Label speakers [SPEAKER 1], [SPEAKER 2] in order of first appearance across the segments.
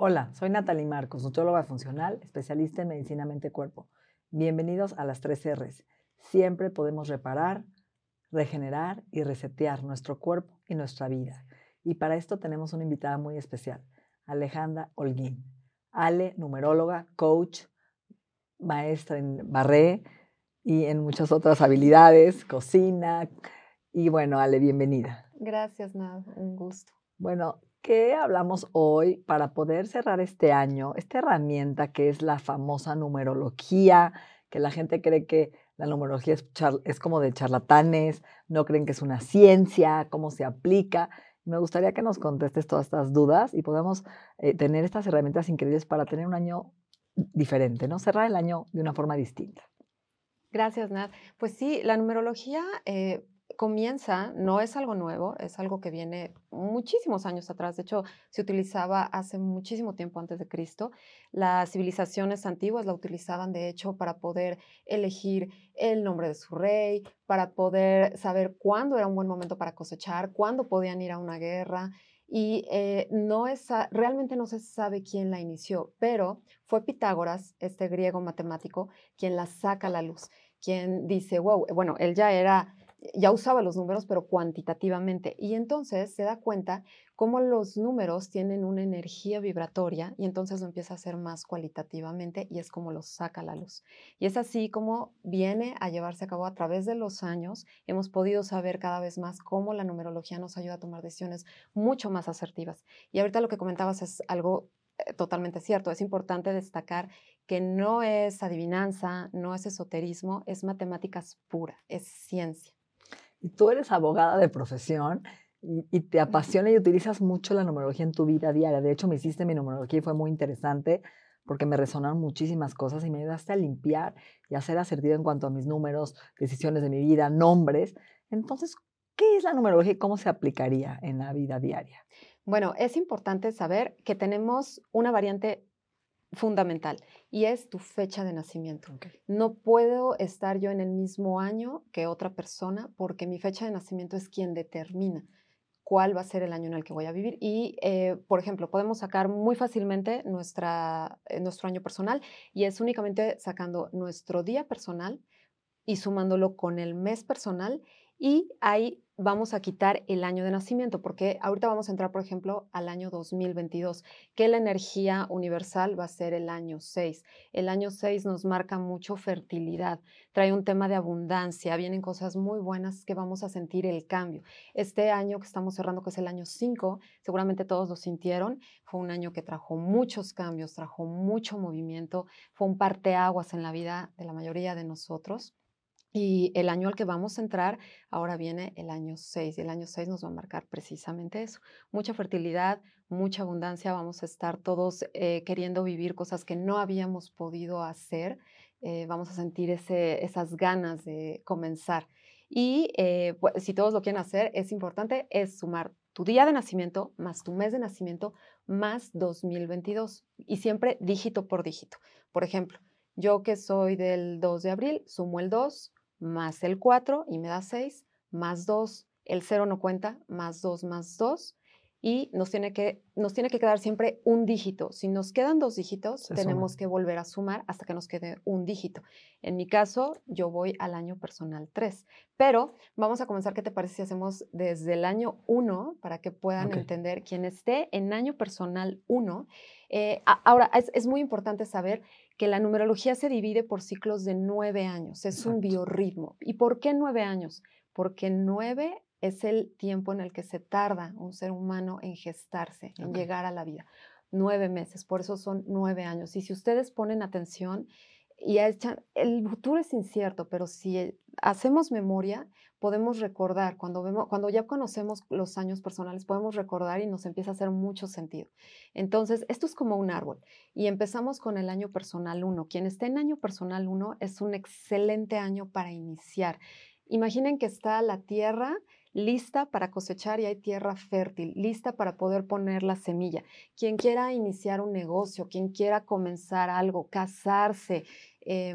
[SPEAKER 1] Hola, soy Natalie Marcos, nutrióloga funcional, especialista en medicina mente-cuerpo. Bienvenidos a las 3 R's. Siempre podemos reparar, regenerar y resetear nuestro cuerpo y nuestra vida. Y para esto tenemos una invitada muy especial, Alejandra Holguín. Ale, numeróloga, coach, maestra en barré y en muchas otras habilidades, cocina. Y bueno, Ale, bienvenida.
[SPEAKER 2] Gracias, Nad, un gusto.
[SPEAKER 1] Bueno, ¿qué hablamos hoy para poder cerrar este año? Esta herramienta que es la famosa numerología, que la gente cree que la numerología es, es como de charlatanes, no creen que es una ciencia, cómo se aplica. Me gustaría que nos contestes todas estas dudas y podamos eh, tener estas herramientas increíbles para tener un año diferente, ¿no? Cerrar el año de una forma distinta.
[SPEAKER 2] Gracias, Nad. Pues sí, la numerología eh, comienza, no es algo nuevo, es algo que viene muchísimos años atrás. De hecho, se utilizaba hace muchísimo tiempo antes de Cristo. Las civilizaciones antiguas la utilizaban, de hecho, para poder elegir el nombre de su rey, para poder saber cuándo era un buen momento para cosechar, cuándo podían ir a una guerra. Y eh, no es, realmente no se sabe quién la inició, pero fue Pitágoras, este griego matemático, quien la saca a la luz, quien dice, wow, bueno, él ya era, ya usaba los números, pero cuantitativamente. Y entonces se da cuenta cómo los números tienen una energía vibratoria y entonces lo empieza a hacer más cualitativamente y es como los saca la luz. Y es así como viene a llevarse a cabo a través de los años. Hemos podido saber cada vez más cómo la numerología nos ayuda a tomar decisiones mucho más asertivas. Y ahorita lo que comentabas es algo eh, totalmente cierto. Es importante destacar que no es adivinanza, no es esoterismo, es matemáticas pura, es ciencia.
[SPEAKER 1] Y tú eres abogada de profesión y, y te apasiona y utilizas mucho la numerología en tu vida diaria. De hecho, me hiciste mi numerología y fue muy interesante porque me resonaron muchísimas cosas y me ayudaste a limpiar y a ser asertiva en cuanto a mis números, decisiones de mi vida, nombres. Entonces, ¿qué es la numerología y cómo se aplicaría en la vida diaria?
[SPEAKER 2] Bueno, es importante saber que tenemos una variante fundamental y es tu fecha de nacimiento. No puedo estar yo en el mismo año que otra persona porque mi fecha de nacimiento es quien determina cuál va a ser el año en el que voy a vivir. Y, eh, por ejemplo, podemos sacar muy fácilmente nuestra, eh, nuestro año personal y es únicamente sacando nuestro día personal y sumándolo con el mes personal y ahí vamos a quitar el año de nacimiento, porque ahorita vamos a entrar, por ejemplo, al año 2022, que la energía universal va a ser el año 6. El año 6 nos marca mucho fertilidad, trae un tema de abundancia, vienen cosas muy buenas que vamos a sentir el cambio. Este año que estamos cerrando, que es el año 5, seguramente todos lo sintieron, fue un año que trajo muchos cambios, trajo mucho movimiento, fue un parteaguas en la vida de la mayoría de nosotros. Y el año al que vamos a entrar, ahora viene el año 6 y el año 6 nos va a marcar precisamente eso. Mucha fertilidad, mucha abundancia, vamos a estar todos eh, queriendo vivir cosas que no habíamos podido hacer, eh, vamos a sentir ese, esas ganas de comenzar. Y eh, pues, si todos lo quieren hacer, es importante, es sumar tu día de nacimiento más tu mes de nacimiento más 2022 y siempre dígito por dígito. Por ejemplo, yo que soy del 2 de abril, sumo el 2 más el 4 y me da 6, más 2, el 0 no cuenta, más 2 más 2 y nos tiene que, nos tiene que quedar siempre un dígito. Si nos quedan dos dígitos,
[SPEAKER 1] Se
[SPEAKER 2] tenemos que volver a sumar hasta que nos quede un dígito. En mi caso, yo voy al año personal 3, pero vamos a comenzar, ¿qué te parece si hacemos desde el año 1 para que puedan entender quien esté en año personal 1? Eh, ahora, es, es muy importante saber que la numerología se divide por ciclos de nueve años, es un biorritmo. ¿Y por qué nueve años? Porque nueve es el tiempo en el que se tarda un ser humano en gestarse, en llegar a la vida. Nueve meses, por eso son nueve años. Y si ustedes ponen atención, y el futuro es incierto, pero si hacemos memoria, podemos recordar, cuando, vemos, cuando ya conocemos los años personales, podemos recordar y nos empieza a hacer mucho sentido. Entonces, esto es como un árbol y empezamos con el año personal 1. Quien esté en año personal 1 es un excelente año para iniciar. Imaginen que está la tierra lista para cosechar y hay tierra fértil, lista para poder poner la semilla. Quien quiera iniciar un negocio, quien quiera comenzar algo, casarse, eh,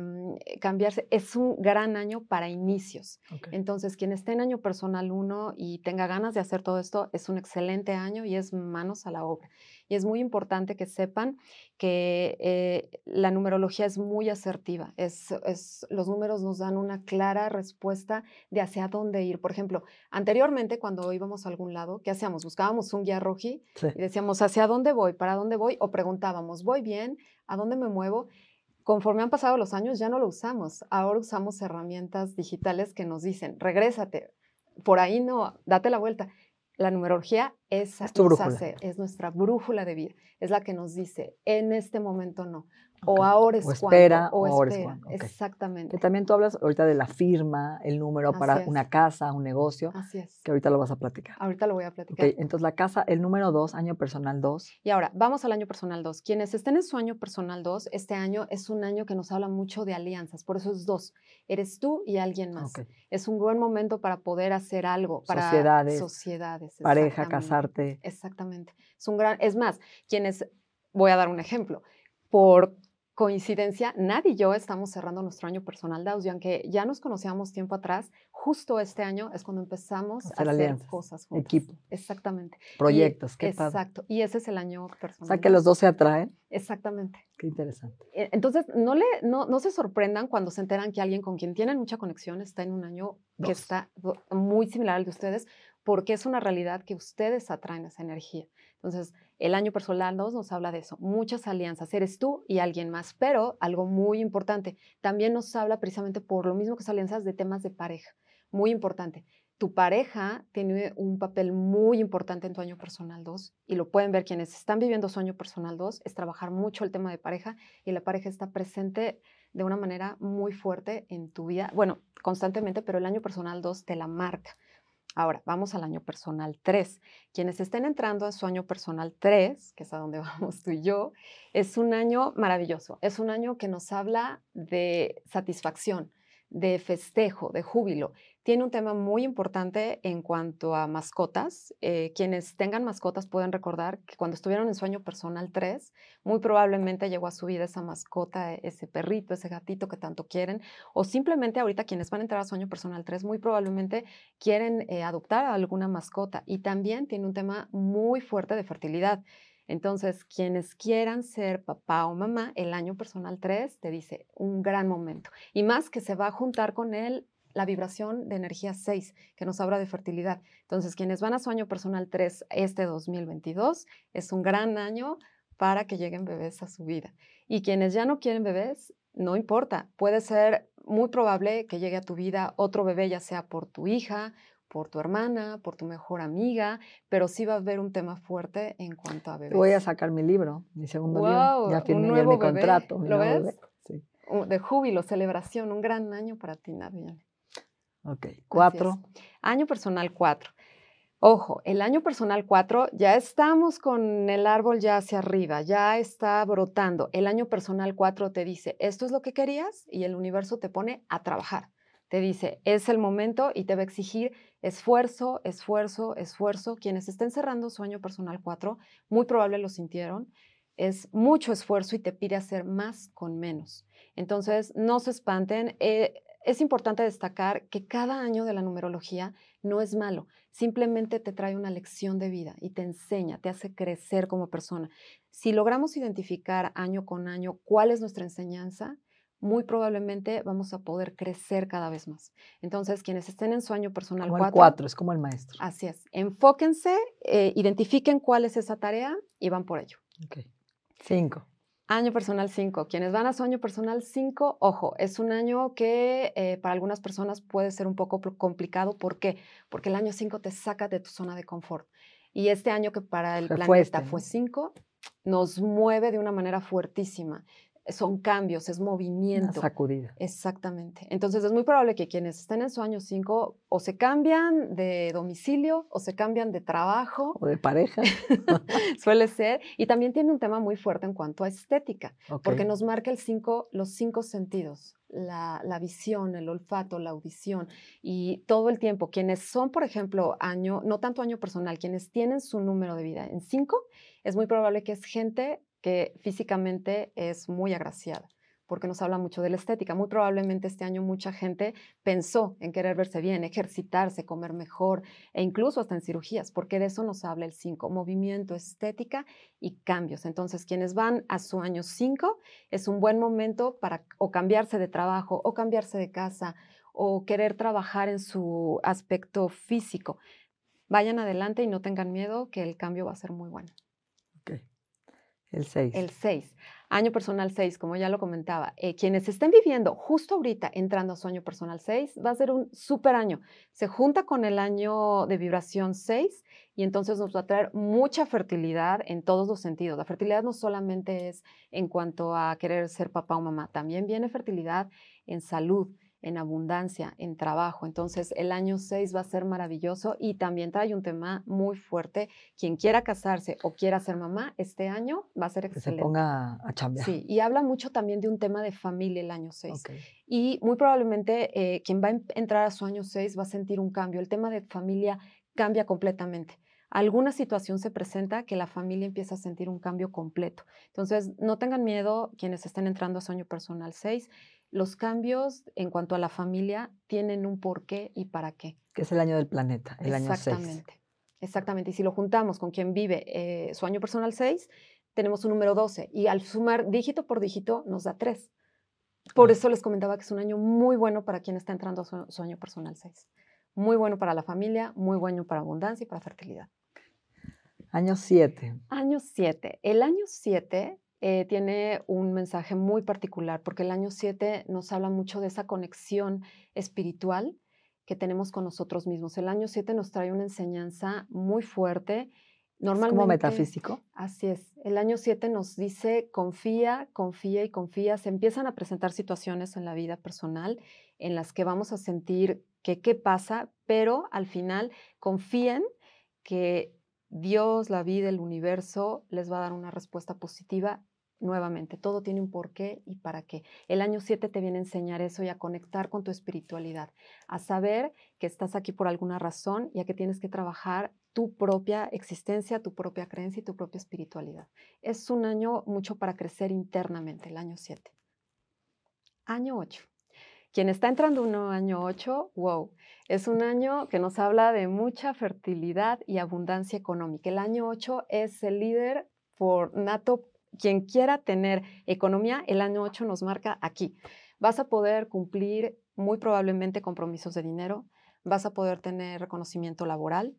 [SPEAKER 2] cambiarse. Es un gran año para inicios. Entonces, quien esté en año personal 1 y tenga ganas de hacer todo esto, es un excelente año y es manos a la obra. Y es muy importante que sepan que eh, la numerología es muy asertiva. Es, es, los números nos dan una clara respuesta de hacia dónde ir. Por ejemplo, anteriormente cuando íbamos a algún lado, ¿qué hacíamos? Buscábamos un guía roji y decíamos, ¿hacia dónde voy? ¿Para dónde voy? O preguntábamos, ¿voy bien? ¿A dónde me muevo? Conforme han pasado los años ya no lo usamos. Ahora usamos herramientas digitales que nos dicen, regrésate, por ahí no, date la vuelta. La numerología es, es nuestra brújula de vida, es la que nos dice, en este momento no. O ahora es
[SPEAKER 1] o espera,
[SPEAKER 2] o,
[SPEAKER 1] ahora
[SPEAKER 2] espera. Exactamente.
[SPEAKER 1] Que también tú hablas ahorita de la firma, el número para una casa, un negocio.
[SPEAKER 2] Así es.
[SPEAKER 1] Que ahorita lo vas a platicar.
[SPEAKER 2] Ahorita lo voy a platicar.
[SPEAKER 1] entonces la casa, el número dos, año personal dos.
[SPEAKER 2] Y ahora, vamos al año personal dos. Quienes estén en su año personal dos, este año es un año que nos habla mucho de alianzas, por eso es dos. Eres tú y alguien más. Es un buen momento para poder hacer algo, para
[SPEAKER 1] sociedades,
[SPEAKER 2] sociedades
[SPEAKER 1] pareja, casarte.
[SPEAKER 2] Exactamente. Es un gran, es más, quienes, voy a dar un ejemplo, por coincidencia, nadie y yo estamos cerrando nuestro año personal de y aunque ya nos conocíamos tiempo atrás, justo este año es cuando empezamos a hacer, cosas juntos.
[SPEAKER 1] Equipo.
[SPEAKER 2] Exactamente.
[SPEAKER 1] Proyectos,
[SPEAKER 2] qué Exacto. Y ese es el año personal.
[SPEAKER 1] O sea, que los dos se atraen.
[SPEAKER 2] Exactamente.
[SPEAKER 1] Qué interesante.
[SPEAKER 2] E, entonces, no, le, no, no se sorprendan cuando se enteran que alguien con quien tienen mucha conexión está en un año que está muy similar al de ustedes, porque es una realidad que ustedes atraen esa energía. Entonces, el año personal 2 nos habla de eso, muchas alianzas, eres tú y alguien más, pero algo muy importante, también nos habla precisamente por lo mismo que esas alianzas de temas de pareja, muy importante. Tu pareja tiene un papel muy importante en tu año personal 2 y lo pueden ver quienes están viviendo su año personal 2, es trabajar mucho el tema de pareja y la pareja está presente de una manera muy fuerte en tu vida, bueno, constantemente, pero el año personal 2 te la marca. Ahora, vamos al año personal 3. Quienes estén entrando a su año personal 3, que es a donde vamos tú y yo, es un año maravilloso. Es un año que nos habla de satisfacción, de festejo, de júbilo. Tiene un tema muy importante en cuanto a mascotas. Eh, quienes tengan mascotas pueden recordar que cuando estuvieron en sueño personal 3, muy probablemente llegó a su vida esa mascota, ese perrito, ese gatito que tanto quieren, o simplemente ahorita quienes van a entrar a sueño personal 3, muy probablemente quieren eh, adoptar a alguna mascota. Y también tiene un tema muy fuerte de fertilidad. Entonces, quienes quieran ser papá o mamá, el año personal 3 te dice un gran momento. Y más que se va a juntar con él la vibración de energía 6, que nos habla de fertilidad. Entonces, quienes van a su año personal 3 este 2022, es un gran año para que lleguen bebés a su vida. Y quienes ya no quieren bebés, no importa, puede ser muy probable que llegue a tu vida otro bebé, ya sea por tu hija por tu hermana, por tu mejor amiga, pero sí va a haber un tema fuerte en cuanto a bebés.
[SPEAKER 1] Voy a sacar mi libro, mi segundo libro. Ya firmé un nuevo mi contrato.
[SPEAKER 2] ¿Lo ves? Sí. De júbilo, celebración, un gran año para ti, Nadia.
[SPEAKER 1] Ok, cuatro.
[SPEAKER 2] Año personal cuatro. Ojo, el año personal cuatro, ya estamos con el árbol ya hacia arriba, ya está brotando. El año personal cuatro te dice, esto es lo que querías y el universo te pone a trabajar. Te dice, es el momento y te va a exigir esfuerzo, esfuerzo, esfuerzo. Quienes estén cerrando su año personal 4, muy probable lo sintieron. Es mucho esfuerzo y te pide hacer más con menos. Entonces, no se espanten. Eh, es importante destacar que cada año de la numerología no es malo, simplemente te trae una lección de vida y te enseña, te hace crecer como persona. Si logramos identificar año con año cuál es nuestra enseñanza, muy probablemente vamos a poder crecer cada vez más. Entonces, quienes estén en su año personal
[SPEAKER 1] como 4, es como el maestro.
[SPEAKER 2] Así es. Enfóquense, eh, identifiquen cuál es esa tarea y van por ello.
[SPEAKER 1] Ok. 5.
[SPEAKER 2] Año personal 5. Quienes van a su año personal 5, ojo, es un año que eh, para algunas personas puede ser un poco complicado. ¿Por qué? Porque el año 5 te saca de tu zona de confort. Y este año que para el planeta fue 5, nos mueve de una manera fuertísima son cambios, es movimiento.
[SPEAKER 1] Una sacudida.
[SPEAKER 2] Exactamente. Entonces es muy probable que quienes estén en su año 5 o se cambian de domicilio o se cambian de trabajo.
[SPEAKER 1] O de pareja.
[SPEAKER 2] Suele ser. Y también tiene un tema muy fuerte en cuanto a estética, porque nos marca el cinco, los cinco sentidos. La, la, visión, el olfato, la audición y todo el tiempo. Quienes son, por ejemplo, año, no tanto año personal, quienes tienen su número de vida en 5, es muy probable que es gente que físicamente es muy agraciada, porque nos habla mucho de la estética. Muy probablemente este año mucha gente pensó en querer verse bien, ejercitarse, comer mejor e incluso hasta en cirugías, porque de eso nos habla el 5, movimiento, estética y cambios. Entonces, quienes van a su año 5 es un buen momento para o cambiarse de trabajo o cambiarse de casa o querer trabajar en su aspecto físico. Vayan adelante y no tengan miedo que el cambio va a ser muy bueno.
[SPEAKER 1] El 6.
[SPEAKER 2] El 6. Año personal 6, como ya lo comentaba. Eh, quienes estén viviendo justo ahorita entrando a su año personal 6, va a ser un súper año. Se junta con el año de vibración 6 y entonces nos va a traer mucha fertilidad en todos los sentidos. La fertilidad no solamente es en cuanto a querer ser papá o mamá, también viene fertilidad en salud, en abundancia, en trabajo. Entonces, el año 6 va a ser maravilloso y también trae un tema muy fuerte. Quien quiera casarse o quiera ser mamá, este año va a ser excelente.
[SPEAKER 1] Que se ponga a chambear.
[SPEAKER 2] Sí, y habla mucho también de un tema de familia el año 6. Y muy probablemente eh, quien va a entrar a su año 6 va a sentir un cambio. El tema de familia cambia completamente alguna situación se presenta que la familia empieza a sentir un cambio completo. Entonces, no tengan miedo quienes estén entrando a su año personal 6 los cambios en cuanto a la familia tienen un porqué y para qué.
[SPEAKER 1] Que es el año del planeta, el año 6.
[SPEAKER 2] Exactamente. Exactamente. Y si lo juntamos con quien vive eh, su año personal 6, tenemos un número 12. Y al sumar dígito por dígito nos da 3. Por eso les comentaba que es un año muy bueno para quien está entrando a su, su año personal 6. Muy bueno para la familia, muy bueno para abundancia y para fertilidad.
[SPEAKER 1] Año 7.
[SPEAKER 2] Año 7. El año 7 eh, tiene un mensaje muy particular, porque el año 7 nos habla mucho de esa conexión espiritual que tenemos con nosotros mismos. El año 7 nos trae una enseñanza muy fuerte.
[SPEAKER 1] Normalmente, como metafísico.
[SPEAKER 2] Así es. El año 7 nos dice confía, confía y confía. Se empiezan a presentar situaciones en la vida personal en las que vamos a sentir que qué pasa, pero al final confíen que Dios, la vida, el universo les va a dar una respuesta positiva nuevamente, todo tiene un porqué y para qué. El año 7 te viene a enseñar eso y a conectar con tu espiritualidad, a saber que estás aquí por alguna razón y a que tienes que trabajar tu propia existencia, tu propia creencia y tu propia espiritualidad. Es un año mucho para crecer internamente, el año 7. Año 8. Quien está entrando un año 8, wow, es un año que nos habla de mucha fertilidad y abundancia económica. El año 8 es el líder por nato quien quiera tener economía, el año 8 nos marca aquí. Vas a poder cumplir muy probablemente compromisos de dinero, vas a poder tener reconocimiento laboral,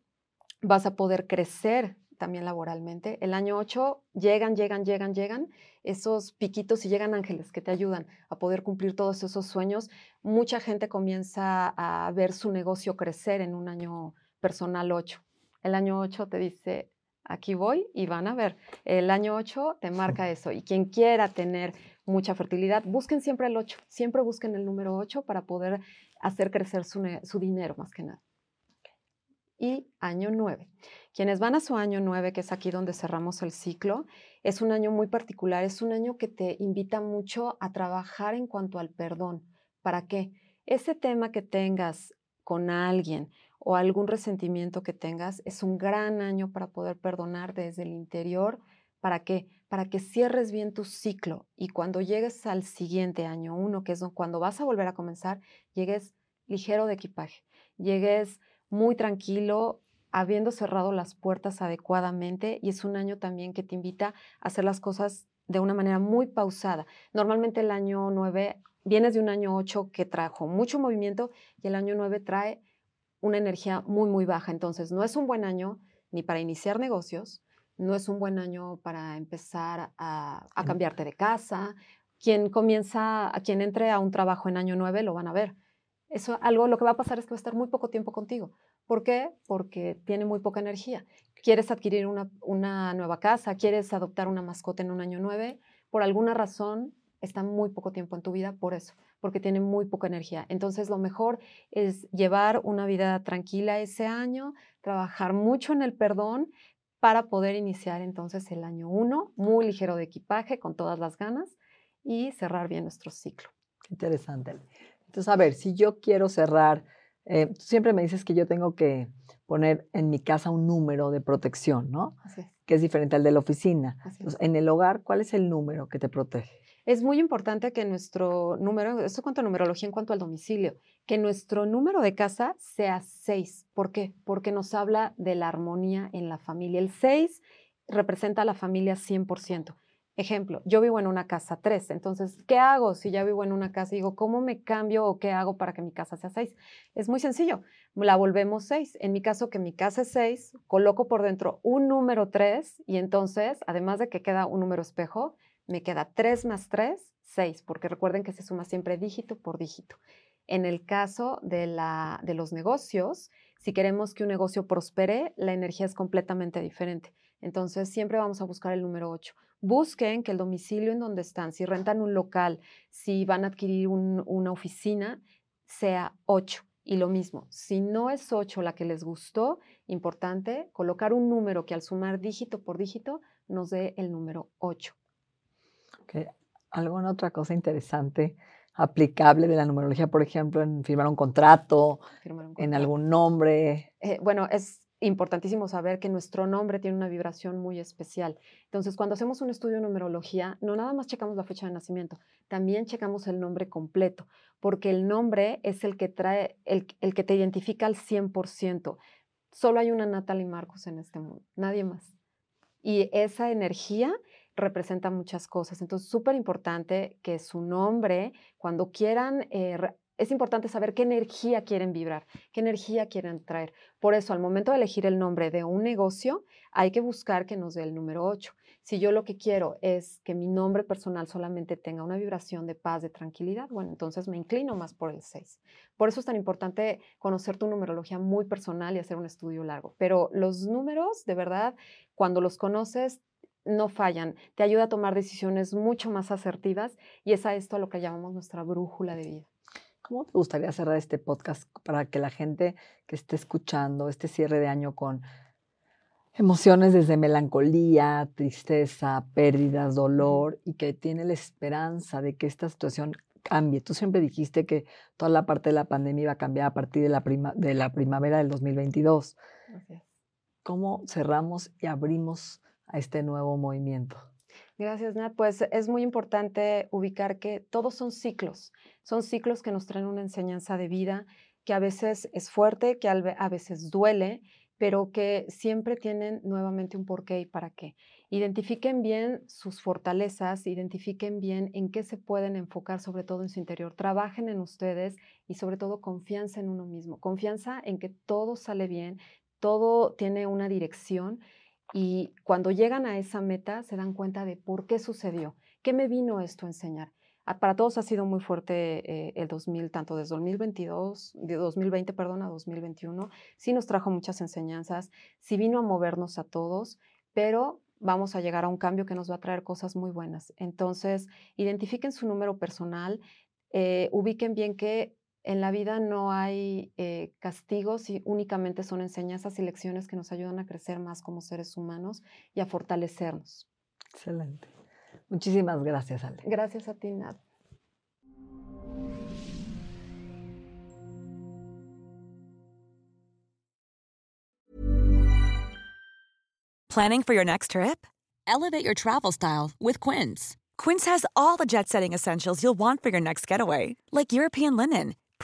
[SPEAKER 2] vas a poder crecer también laboralmente. El año 8 llegan, llegan, llegan, llegan esos piquitos y llegan ángeles que te ayudan a poder cumplir todos esos sueños. Mucha gente comienza a ver su negocio crecer en un año personal 8. El año 8 te dice, aquí voy y van a ver. El año 8 te marca eso. Y quien quiera tener mucha fertilidad, busquen siempre el 8. Siempre busquen el número 8 para poder hacer crecer su, su dinero más que nada. Y año 9. Quienes van a su año 9, que es aquí donde cerramos el ciclo, es un año muy particular. Es un año que te invita mucho a trabajar en cuanto al perdón. ¿Para qué? Ese tema que tengas con alguien o algún resentimiento que tengas, es un gran año para poder perdonar desde el interior. ¿Para qué? Para que cierres bien tu ciclo y cuando llegues al siguiente año uno, que es cuando vas a volver a comenzar, llegues ligero de equipaje, llegues muy tranquilo, habiendo cerrado las puertas adecuadamente y es un año también que te invita a hacer las cosas de una manera muy pausada. Normalmente el año 9, vienes de un año 8 que trajo mucho movimiento y el año 9 trae una energía muy, muy baja. Entonces, no es un buen año ni para iniciar negocios, no es un buen año para empezar a, cambiarte de casa. Quien comienza, a quien entre a un trabajo en año 9 lo van a ver. Eso, algo, lo que va a pasar es que va a estar muy poco tiempo contigo. ¿Por qué? Porque tiene muy poca energía. Quieres adquirir una, una nueva casa, quieres adoptar una mascota en un año 9, por alguna razón está muy poco tiempo en tu vida por eso, porque tiene muy poca energía. Entonces, lo mejor es llevar una vida tranquila ese año, trabajar mucho en el perdón para poder iniciar entonces el año uno, muy ligero de equipaje, con todas las ganas, y cerrar bien nuestro ciclo.
[SPEAKER 1] Interesante. Entonces, a ver, si yo quiero cerrar, eh, tú siempre me dices que yo tengo que poner en mi casa un número de protección, ¿no?
[SPEAKER 2] Así es.
[SPEAKER 1] Que es diferente al de la oficina.
[SPEAKER 2] Así es.
[SPEAKER 1] Entonces, en el hogar, ¿cuál es el número que te protege?
[SPEAKER 2] Es muy importante que nuestro número, esto cuanto a numerología en cuanto al domicilio, que nuestro número de casa sea 6. ¿Por qué? Porque nos habla de la armonía en la familia. El 6 representa a la familia 100%. Ejemplo, yo vivo en una casa 3, entonces, ¿qué hago si ya vivo en una casa? Digo, ¿cómo me cambio o qué hago para que mi casa sea 6? Es muy sencillo, la volvemos 6. En mi caso, que mi casa es 6, coloco por dentro un número 3 y entonces, además de que queda un número espejo, me queda 3 más 3, 6, porque recuerden que se suma siempre dígito por dígito. En el caso de, la, de los negocios, si queremos que un negocio prospere, la energía es completamente diferente. Entonces, siempre vamos a buscar el número 8. Busquen que el domicilio en donde están, si rentan un local, si van a adquirir un- una oficina, sea 8. Y lo mismo, si no es 8 la que les gustó, importante colocar un número que al sumar dígito por dígito nos dé el número 8.
[SPEAKER 1] ¿Ok? ¿Alguna otra cosa interesante aplicable de la numerología, por ejemplo, en firmar un contrato,
[SPEAKER 2] Firmar un
[SPEAKER 1] en algún nombre?
[SPEAKER 2] Eh, bueno, es importantísimo saber que nuestro nombre tiene una vibración muy especial. Entonces, cuando hacemos un estudio de numerología, no nada más checamos la fecha de nacimiento, también checamos el nombre completo, porque el nombre es el que trae, el, el que te identifica al 100%. Solo hay una Natalie Marcos en este mundo, nadie más. Y esa energía representa muchas cosas. Entonces, súper importante que su nombre, cuando quieran, eh, es importante saber qué energía quieren vibrar, qué energía quieren traer. Por eso, al momento de elegir el nombre de un negocio, hay que buscar que nos dé el número 8. Si yo lo que quiero es que mi nombre personal solamente tenga una vibración de paz, de tranquilidad, bueno, entonces me inclino más por el 6. Por eso es tan importante conocer tu numerología muy personal y hacer un estudio largo. Pero los números, de verdad, cuando los conoces, no fallan. Te ayuda a tomar decisiones mucho más asertivas y es a esto a lo que llamamos nuestra brújula de vida.
[SPEAKER 1] ¿Cómo te gustaría cerrar este podcast para que la gente que esté escuchando este cierre de año con emociones desde melancolía, tristeza, pérdidas, dolor y que tiene la esperanza de que esta situación cambie? Tú siempre dijiste que toda la parte de la pandemia iba a cambiar a partir de la, prima- de la primavera del 2022. ¿Cómo cerramos y abrimos a este nuevo movimiento?
[SPEAKER 2] Gracias, Nat. Pues es muy importante ubicar que todos son ciclos. Son ciclos que nos traen una enseñanza de vida que a veces es fuerte, que a veces duele, pero que siempre tienen nuevamente un porqué y para qué. Identifiquen bien sus fortalezas, identifiquen bien en qué se pueden enfocar, sobre todo en su interior. Trabajen en ustedes y sobre todo confianza en uno mismo. Confianza en que todo sale bien, todo tiene una dirección y cuando llegan a esa meta se dan cuenta de por qué sucedió, qué me vino esto a enseñar. Ah, Para todos ha sido muy fuerte eh, el 2000, tanto desde 2022, de 2020, perdón, a 2021. Sí nos trajo muchas enseñanzas, sí vino a movernos a todos, pero vamos a llegar a un cambio que nos va a traer cosas muy buenas. Entonces, identifiquen su número personal, eh, ubiquen bien que en la vida no hay eh, castigos y únicamente son enseñanzas y lecciones que nos ayudan a crecer más como seres humanos y a fortalecernos.
[SPEAKER 1] Excelente. Muchísimas gracias, Ale.
[SPEAKER 2] Gracias a ti, Nat.
[SPEAKER 3] Planning for your next trip? Elevate your travel style with Quince. Quince has all the jet setting essentials you'll want for your next getaway, like European linen,